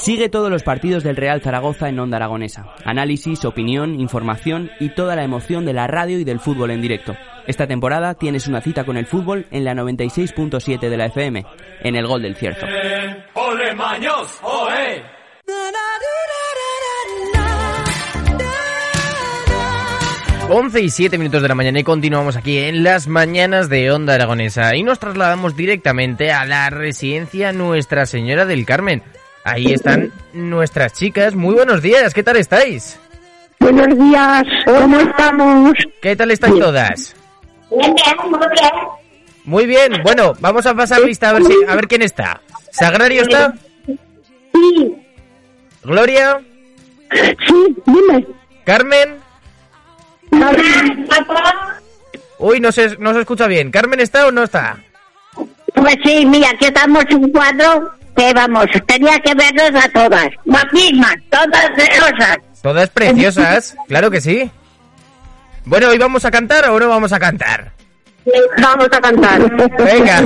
Sigue todos los partidos del Real Zaragoza en Onda Aragonesa. Análisis, opinión, información y toda la emoción de la radio y del fútbol en directo. Esta temporada tienes una cita con el fútbol en la 96.7 de la FM, en el Gol del Cierzo. 11 y 7 minutos de la mañana y continuamos aquí en las mañanas de Onda Aragonesa y nos trasladamos directamente a la residencia Nuestra Señora del Carmen. Ahí están nuestras chicas. Muy buenos días, ¿qué tal estáis? Buenos días, ¿cómo estamos? ¿Qué tal estáis todas? Bien, bien, muy bien. Muy bien, bueno, vamos a pasar lista a ver si, a ver quién está. ¿Sagrario está? Sí, ¿Gloria? sí, dime. ¿Carmen? Uy, no se, no se escucha bien. ¿Carmen está o no está? Pues sí, mira, aquí estamos un cuadro que vamos, tenía que vernos a todas, las mismas, todas rosas. Todas preciosas, claro que sí. Bueno, ¿hoy vamos a cantar o no vamos a cantar? Vamos a cantar. Venga,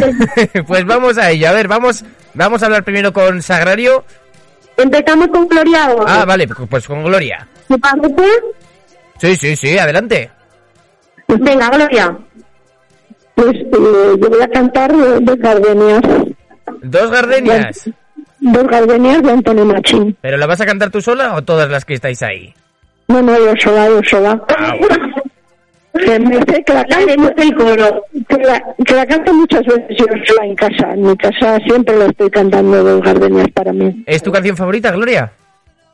pues vamos a ello. A ver, vamos, vamos a hablar primero con Sagrario. Empezamos con Gloria o Ah, vale, pues con Gloria. ¿Te parece? Sí, sí, sí, adelante. Venga, Gloria. Pues eh, yo voy a cantar dos gardenias. Dos gardenias. Dos gardenias de Antonio Machín. ¿Pero la vas a cantar tú sola o todas las que estáis ahí? No, no, yo sola, yo sola. Ah, bueno. Que me sé que la coro. Que la, que la canto muchas veces yo sola en casa. En mi casa siempre la estoy cantando dos gardenias para mí. ¿Es tu canción favorita, Gloria?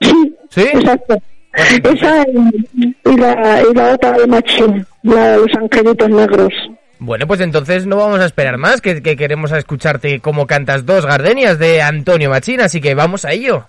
Sí, ¿Sí? exacto. Esa y, y la, y la otra de Machín, la de los angelitos negros. Bueno, pues entonces no vamos a esperar más, que, que queremos escucharte cómo cantas dos gardenias de Antonio Machín, así que vamos a ello.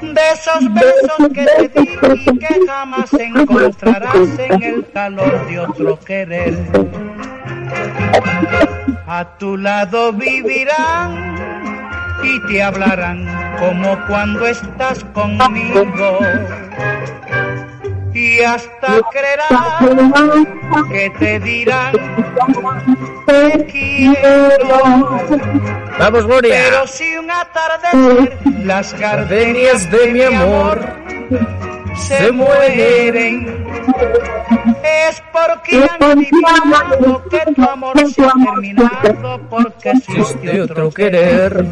De esos besos que te di y que jamás encontrarás en el calor de otro querer. A tu lado vivirán y te hablarán como cuando estás conmigo. Y hasta creerán que te dirán te quiero. Vamos, Gloria. Pero si un atardecer las gardenias de mi amor se mueren, es porque han que tu amor se ha terminado porque existe otro querer.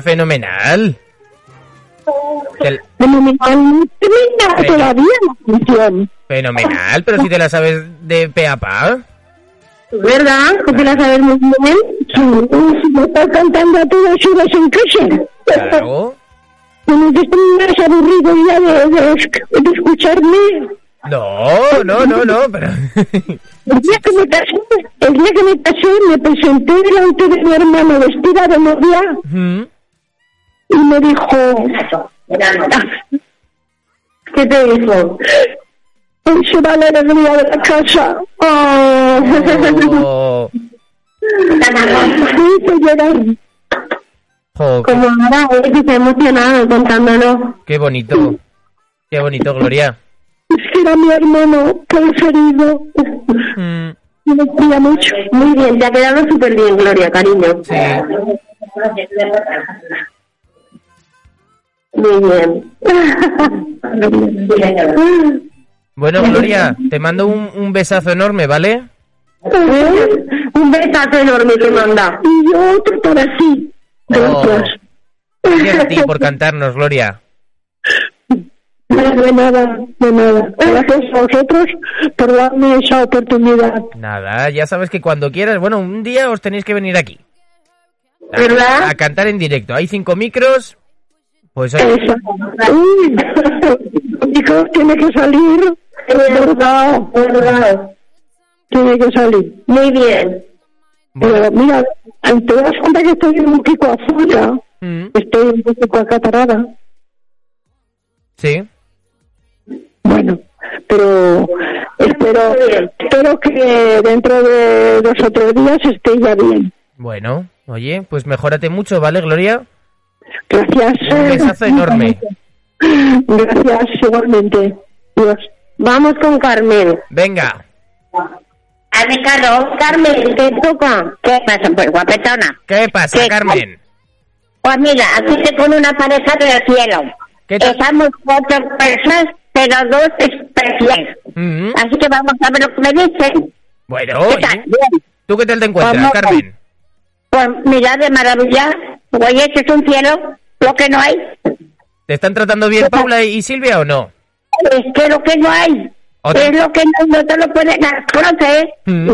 Fenomenal. Te- Fenomenal, Venga. todavía la canción. Fenomenal, pero si te la sabes de pe a pa. ¿Verdad? Porque la sabes muy bien. Sí, me estás cantando a todas horas en casa. Claro. No estoy más aburrido ya de, de, de escucharme. No, no, no, no, pero... El día que me casé, el día que me casé, me presenté delante de mi hermano vestida de novia Mm. Y me dijo, ¿qué te dijo? Hoy se va la alegría de la casa. Oh. Oh. Llorar. Jo, qué, Como ahora, eh, que estoy emocionado contándolo. qué bonito. Qué bonito, Gloria. Es que era mi hermano preferido. Mm, Me mucho. Muy bien, te ha quedado súper bien, Gloria, cariño. sí. Muy bien. Bueno, Gloria, te mando un, un besazo enorme, ¿vale? Un besazo enorme que manda. Y yo otro para sí. Gracias. Gracias a ti por cantarnos, Gloria. De nada, de nada. Gracias a vosotros por darme esa oportunidad. Nada, ya sabes que cuando quieras, bueno, un día os tenéis que venir aquí. A- ¿Verdad? A cantar en directo. Hay cinco micros. Pues Eso. Uy, hijo, tiene que salir. ¿Verdad? ¿Verdad? Tiene que salir. Muy bien. bueno, Pero mira, te das cuenta que estoy un poquito afuera. mm, Estoy un poco acatarada. sí. Bueno, pero espero, espero que dentro de dos o tres días esté ya bien. Bueno, oye, pues mejórate mucho, ¿vale, Gloria? Gracias. Un besazo enorme. Gracias, igualmente. Dios. Vamos con Carmen. Venga, A mi carro, Carmen, ¿qué toca? ¿Qué pasa, pues, guapetona? ¿qué pasa, ¿Qué? Carmen? Pues mira, aquí te con una pareja del cielo. Estamos cuatro personas, pero dos especiales. Mm, Así que vamos a ver lo que me dicen. Bueno, ¿Qué tal? ¿tú qué tal te encuentras, Vamos. Carmen? Pues mira, de maravilla. Oye, este es un cielo, lo que no hay. ¿Te están tratando bien Paula y Silvia o no? Es que lo que no hay. Otra. Es lo que no, no te lo pueden conocer. Mm.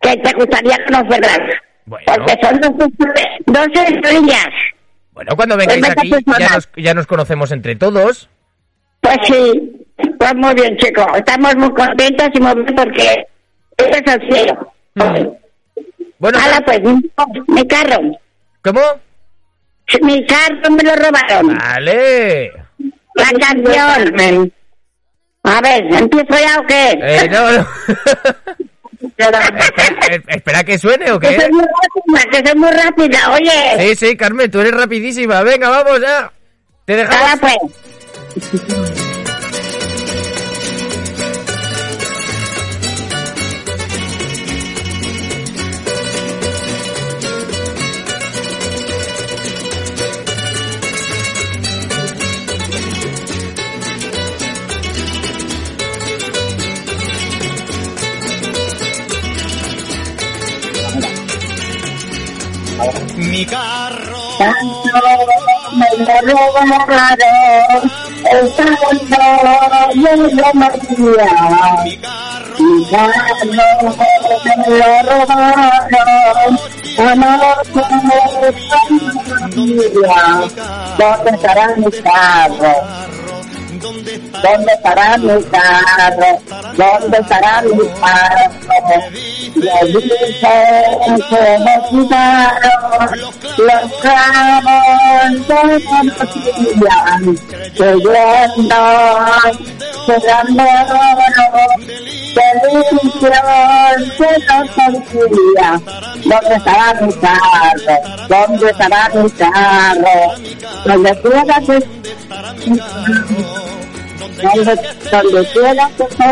Que te gustaría conocerlas. Bueno. Porque son dos, dos estrellas. Bueno, cuando vengáis aquí ya nos, ya nos conocemos entre todos. Pues sí. Pues muy bien, chicos. Estamos muy contentos y muy bien porque este es el cielo. Mm. Bueno, Hala, pues, mi carro. ¿Cómo? Mi carro me lo robaron. Vale. La canción. A ver, ¿empiezo ya o qué? Eh, no, no. espera, espera que suene o Que qué. soy muy rápida, que soy muy rápida, oye. Sí, sí, Carmen, tú eres rapidísima. Venga, vamos ya. Te dejamos. pues. Carro, Me lo robaron. Esta no me lo María. mi carro, Mi me lo robaron. Anoche familia. ¿Dónde estará mi? ¿Dónde estará mi carro? ¿Dónde estará mi carro? Le dicen que me quitaron los clavos de creyendo que eran de oro, delicios que no sentía. ¿Dónde estará mi carro? ¿Dónde estará mi carro? Donde quiera que donde, donde quiera que esté,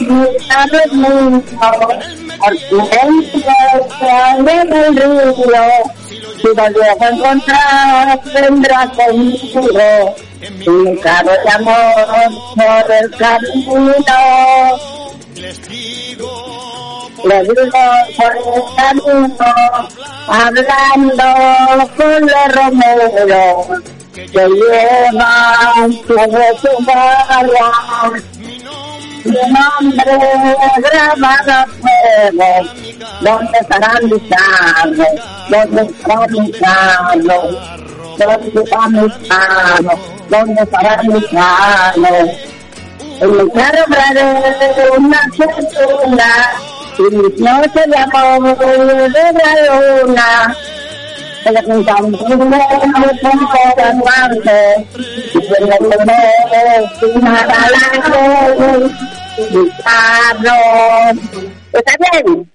mi carro es mío, porque él se en el río, si llego a encontrar, vendrá conmigo, mi carro de amor por el camino, Les digo, le digo por el camino, hablando con los romeros, que llevan sobre su barra, mi nombre grabado a fuego. ¿Dónde estará mi carro? ¿Dónde está mi carro? ¿Dónde está mi carro? ¿Dónde estará mi carro? En mi carro una fortuna y mis noches de amor de la luna. ¿Está bien?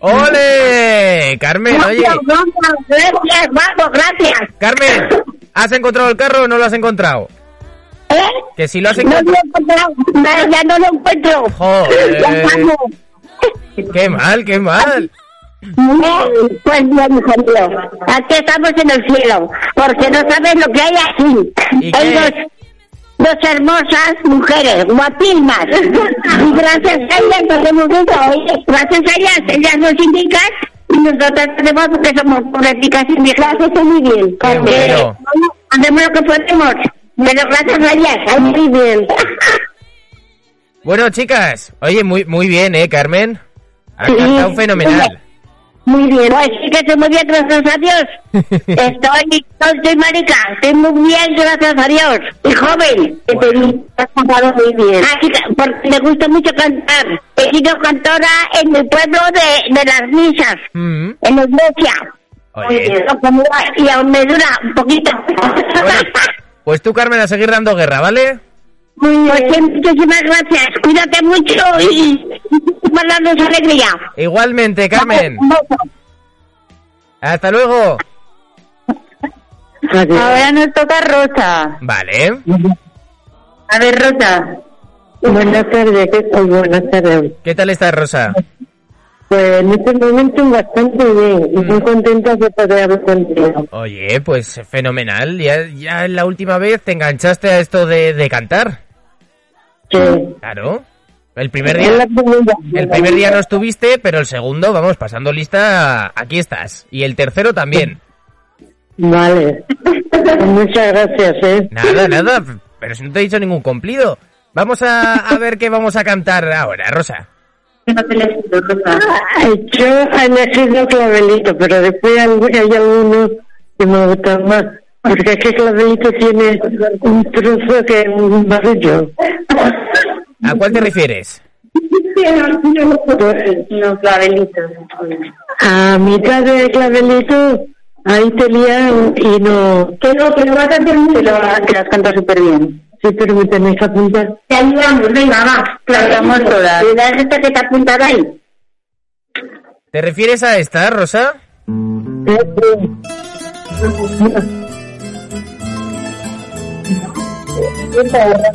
¡Ole! Carmen, oye. Gracias, vamos, gracias. Carmen, ¿has encontrado el carro o no lo has encontrado? ¿Eh? Que si lo has No lo encontrado... he encontrado, ya no lo encuentro. Joder. ¡Qué mal, qué mal! Eh, Pues bien, hijo mío, aquí estamos en el cielo, porque no sabes lo que hay aquí. ¿Y Hay dos, dos hermosas mujeres, guapísimas, y gracias a ellas nos hemos ido, gracias a ellas, ellas nos indican y nosotros tenemos porque somos políticas y gracias muy bien. Bueno. hacemos lo que podemos, pero gracias a ellas, ay, muy bien. Bueno, chicas, oye, muy, muy bien, ¿eh, Carmen? Ha Sí. cantado fenomenal. Muy bien, pues sí que estoy muy bien, gracias a Dios. Estoy, estoy marica, estoy muy bien, gracias a Dios. Y joven, Bueno. has cantado muy bien. Así que, porque me gusta mucho cantar. He sido cantora en el pueblo de, de las misas, Mm. en la iglesia. Oye. Y aún me dura un poquito. Pues tú, Carmen, a seguir dando guerra, ¿vale? Muy bien. Pues muchísimas gracias. Cuídate mucho y mandarnos alegría. Igualmente, Carmen. Hasta luego. Ahora nos toca Rosa. Vale. A ver, Rosa. Buenas tardes, ¿qué tal? Buenas tardes. ¿Qué tal estás, Rosa? Pues en este momento bastante bien y muy contenta de poder hablar contigo. Oye, pues fenomenal. Ya, ya la última vez te enganchaste a esto de, de cantar. Sí. Claro. El primer día, el primer día no estuviste, pero el segundo, vamos, pasando lista, aquí estás. Y el tercero también. Vale. Muchas gracias, ¿eh? Nada, nada. Pero si no te he dicho ningún cumplido. Vamos a, a ver qué vamos a cantar ahora, Rosa. Yo he elegido clavelito, pero después hay, algunos que me gustan más. Porque es que clavelito tiene un trozo que es un barrillo. ¿A cuál te refieres? Los clavelitos. A mitad de clavelitos, ahí te y no. Que no, que lo vas a hacer muy bien. Te las cantas súper bien. Si pero me tenéis que apuntar. Te ayudamos, venga, va. Cantamos todas. Cuidado esta que te apuntará ahí. ¿Te refieres a esta, Rosa? ¿Esta Rosa?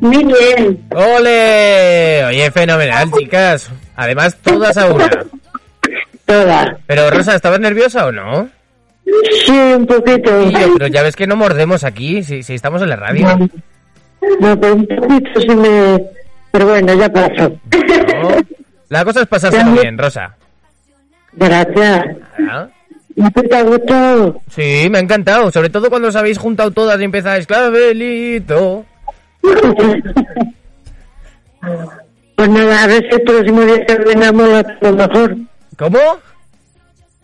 Muy bien. ¡Ole! Oye, fenomenal, chicas. Además, todas a una. Todas. Pero, Rosa, ¿estabas nerviosa o no? Sí, un poquito. Sí, pero ya ves que no mordemos aquí, si, si estamos en la radio. No, pero un poquito sí me... Pero bueno, ya pasó. ¿no? La cosa es pasárselo bien, Rosa. Gracias. ¿Ah? ¿Y te ha gustado? Sí, me ha encantado. Sobre todo cuando os habéis juntado todas y empezáis, clavelito. Pues nada, a ver si el próximo día vengamos lo mejor. ¿Cómo?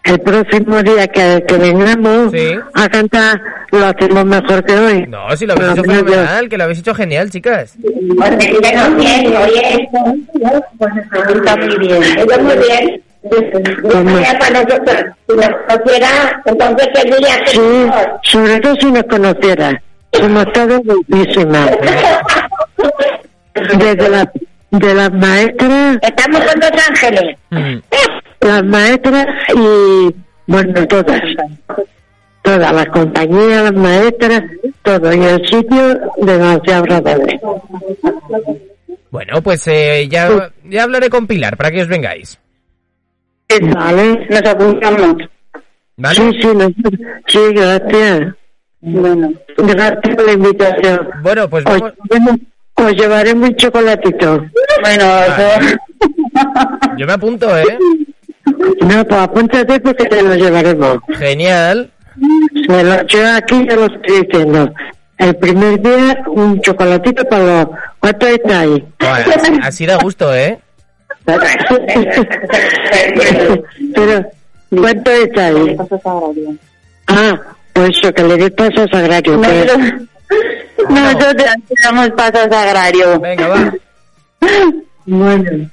El próximo día que, que vengamos Sí. a cantar lo hacemos mejor que hoy. No, si lo habéis hecho yo- fenomenal, que lo habéis hecho genial, chicas. Está muy bien. Está muy bien. Ya para nosotros, si nos conociera, entonces que... Sí, sobre todo si nos conociera. Somos todas guapísimas. Desde la, de las maestras, Estamos con dos ángeles. Mm. Las maestras y, bueno, todas. Todas, las compañías, las maestras, todo. Y el sitio demasiado agradable. Bueno, pues eh, ya, ya hablaré con Pilar para que os vengáis. Vale. Nos apuntamos. ¿Vale? Sí, sí, no- sí, gracias. Bueno. Gracias por la invitación. Bueno, pues Os, vamos. os llevaré un chocolatito. Bueno, eso... Yo me apunto, ¿eh? No, pues apúntate porque te lo llevaremos. Genial. Me lo, yo aquí ya lo estoy diciendo. El primer día, un chocolatito para los... ¿Cuánto está ahí? Bueno, así, así da gusto, ¿eh? Pero, ¿cuánto está ahí? Ah, pues eso, que le dé paso a Sagrario. que- Nosotros damos pasos agrarios. Venga, va. Bueno.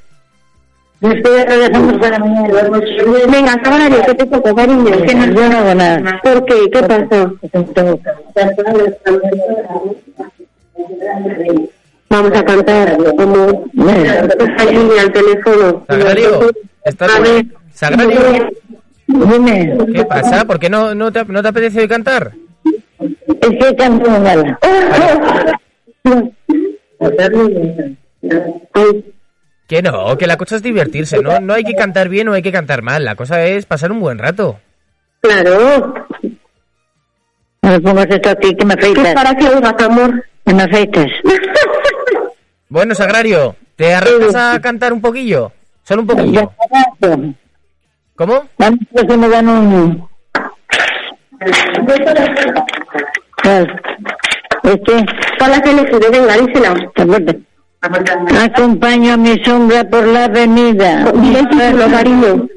Venga, caballo, ¿qué te toca, cariño? Que no, yo no hago nada. ¿Por qué? ¿Qué pasó? Vamos a cantar como línea al teléfono. Sagrario, ¿estás ver. Sagrario, Dime, ¿qué pasa? ¿Por qué no, no, te, no te apetece cantar? es que canto nada. Ay, Que no, que la cosa es divertirse, ¿no? No hay que cantar bien o hay que cantar mal, la cosa es pasar un buen rato. claro. No me pongas esto aquí, que me ¿Qué afeitas. para que oigas, amor? Que me afeites. Bueno, Sagrario, ¿te arrancas a cantar un poquillo? Solo un poquillo. ¿Cómo? Vamos, que se me dan un... Este, Para que le sude, venga, dísela. Acompaño a mi sombra por la avenida. Cariño.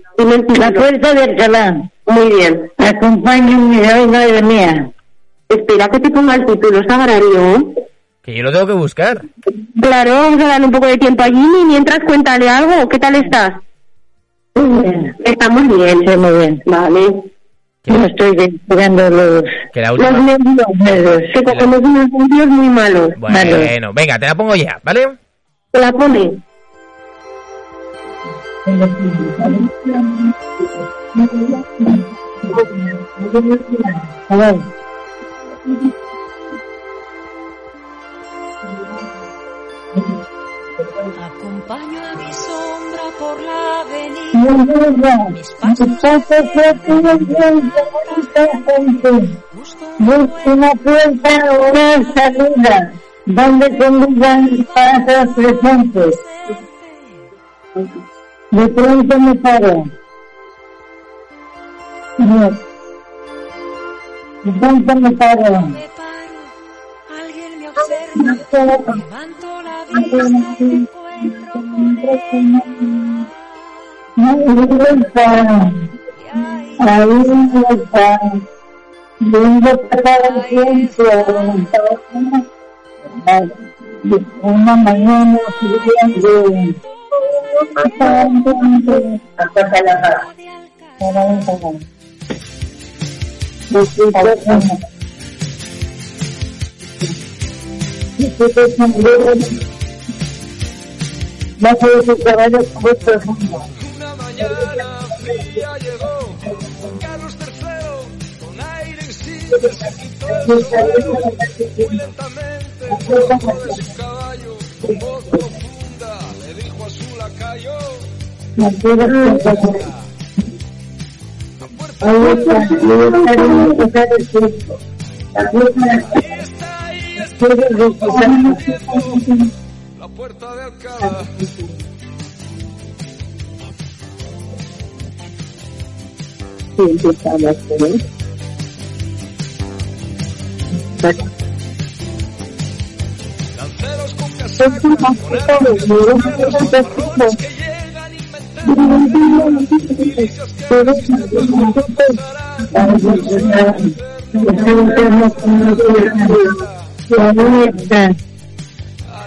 La puerta de Alcalá. Muy bien. Acompaño a mi ay, madre mía. Espera que te ponga el título, Sagrario. Que yo lo tengo que buscar. Claro, vamos a darle un poco de tiempo allí y mientras cuéntale algo. ¿Qué tal estás? Muy bien. Estamos bien. Sí, muy bien. Vale. No estoy pegando los... Que la Los última... nervios. Que cogemos unos nervios muy malos. Bueno, venga, te la pongo ya, ¿vale? ¿Te la pone? A ver. Acompaño a mi por la avenida. Mis pasos busco Busco una puerta o una salida donde convivan pasos presentes. De pronto me paro. De pronto me paro. alguien me observa. Levanto la vista y me encuentro con tiempo. Una mañana siguiente. bajo de su caballo muy profundo. Mañana fría llegó Carlos III con aire insigne se quitó el sombrero muy lentamente sobre su caballo con voz profunda le dijo a su lacayo La puerta ahí está Sí, empieza con que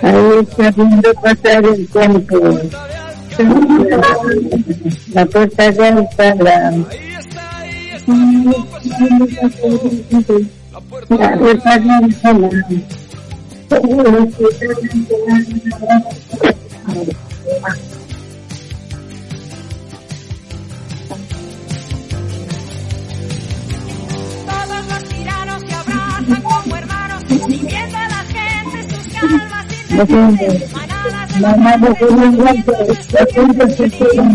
Ahí está, viendo pasar el tiempo. La puerta ahí está la La puerta de Alcalá. Todos los tiranos se abrazan como hermanos, viviendo a la gente sus calmas indecibles. Manadas de golpe, la puerta se la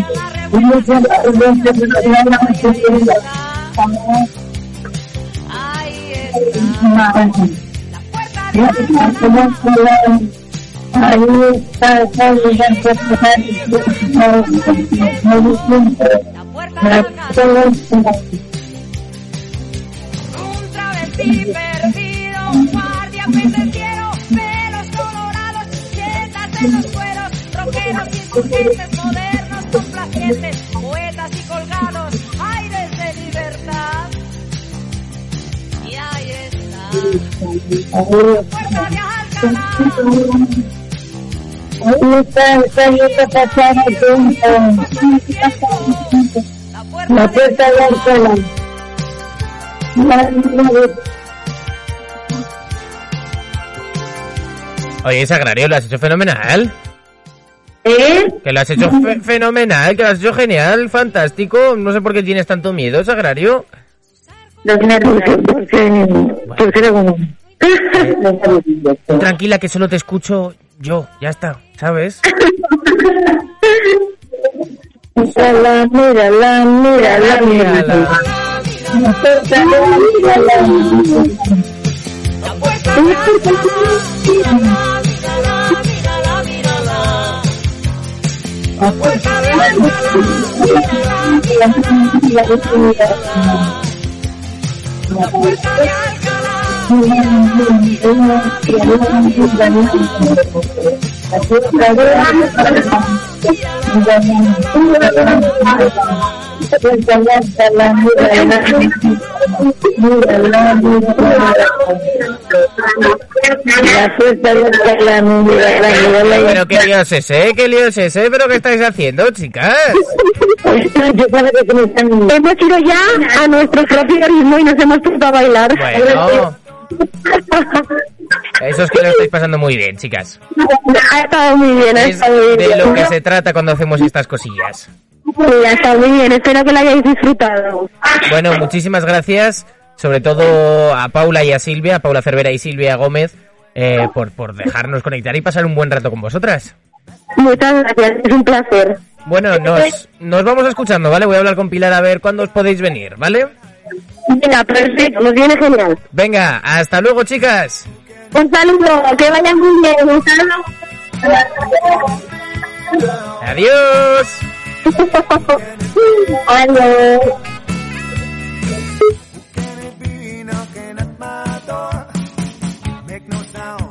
Ahí está. Ahí está, está el lo siento. La puerta. Un travesti perdido, guardia pendenciero, pelos colorados, en los modernos, complacientes, poetas y colgados, está, la puerta de. La la- Oye, Sagrario, lo has hecho fenomenal. ¿Eh? Que lo has hecho fe- fenomenal, que lo has hecho genial, fantástico. No sé por qué tienes tanto miedo, Sagrario. Los nervios, porque, porque era como... Tranquila, que solo te escucho yo, ya está, ¿sabes? Mírala, mírala, mírala, mírala. La puerta de Alcalá. La puerta de Alcalá. La puerta de Alcalá. La puerta de Alcalá, De de de. Pero qué lío es ese, qué lío es ese, pero qué estáis haciendo, chicas. Hemos ido ya a nuestro propio ritmo y nos hemos puesto a bailar. Bueno, eso es que lo estáis pasando muy bien, chicas. Ha estado muy bien, ha Es estado muy de bien. lo que se trata cuando hacemos estas cosillas. Ha estado muy bien, espero que lo hayáis disfrutado. Bueno, muchísimas gracias, sobre todo a Paula y a Silvia, a Paula Cervera y Silvia Gómez, eh, por, por dejarnos conectar y pasar un buen rato con vosotras. Muchas gracias, es un placer. Bueno, nos, nos vamos escuchando, ¿vale? Voy a hablar con Pilar a ver cuándo os podéis venir, ¿vale? Venga, perfecto, nos viene genial. Venga, hasta luego, chicas. Un saludo, que vaya muy bien, un saludo. Adiós. Aló.